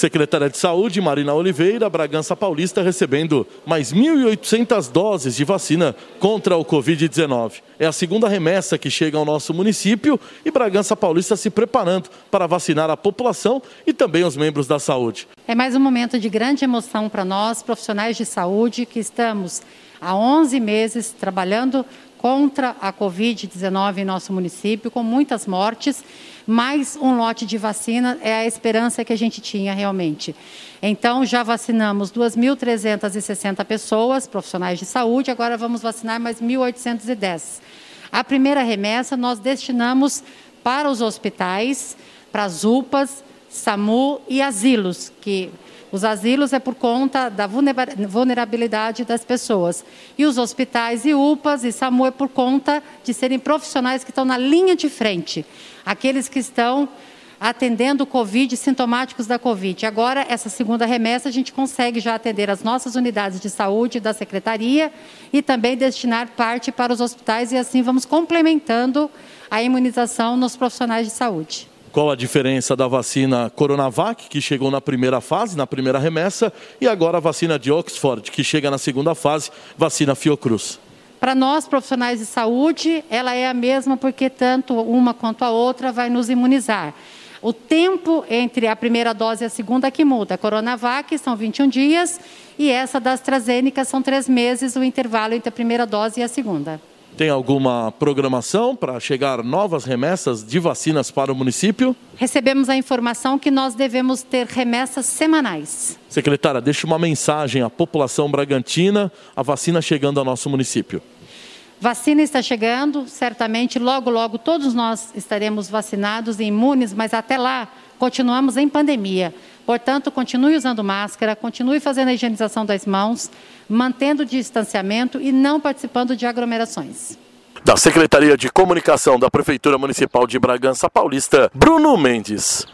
Secretária de Saúde, Marina Oliveira, Bragança Paulista, recebendo mais 1.800 doses de vacina contra o Covid-19. É a segunda remessa que chega ao nosso município e Bragança Paulista se preparando para vacinar a população e também os membros da saúde. É mais um momento de grande emoção para nós, profissionais de saúde, que estamos há 11 meses trabalhando contra a Covid-19 em nosso município, com muitas mortes. Mais um lote de vacina é a esperança que a gente tinha realmente. Então, já vacinamos 2.360 pessoas, profissionais de saúde, agora vamos vacinar mais 1.810. A primeira remessa nós destinamos para os hospitais, para as UPAs, SAMU e asilos, que os asilos é por conta da vulnerabilidade das pessoas. E os hospitais e UPAs e SAMU é por conta de serem profissionais que estão na linha de frente. Aqueles que estão atendendo Covid, sintomáticos da Covid. Agora, essa segunda remessa, a gente consegue já atender as nossas unidades de saúde da Secretaria e também destinar parte para os hospitais e assim vamos complementando a imunização nos profissionais de saúde. Qual a diferença da vacina Coronavac, que chegou na primeira fase, na primeira remessa, e agora a vacina de Oxford, que chega na segunda fase, vacina Fiocruz? Para nós, profissionais de saúde, ela é a mesma porque tanto uma quanto a outra vai nos imunizar. O tempo entre a primeira dose e a segunda que muda. A Coronavac são 21 dias e essa da AstraZeneca são três meses o intervalo entre a primeira dose e a segunda. Tem alguma programação para chegar novas remessas de vacinas para o município? Recebemos a informação que nós devemos ter remessas semanais. Secretária, deixe uma mensagem à população bragantina, a vacina chegando ao nosso município. Vacina está chegando, certamente logo, logo todos nós estaremos vacinados e imunes, mas até lá continuamos em pandemia. Portanto, continue usando máscara, continue fazendo a higienização das mãos, mantendo o distanciamento e não participando de aglomerações. Da Secretaria de Comunicação da Prefeitura Municipal de Bragança Paulista, Bruno Mendes.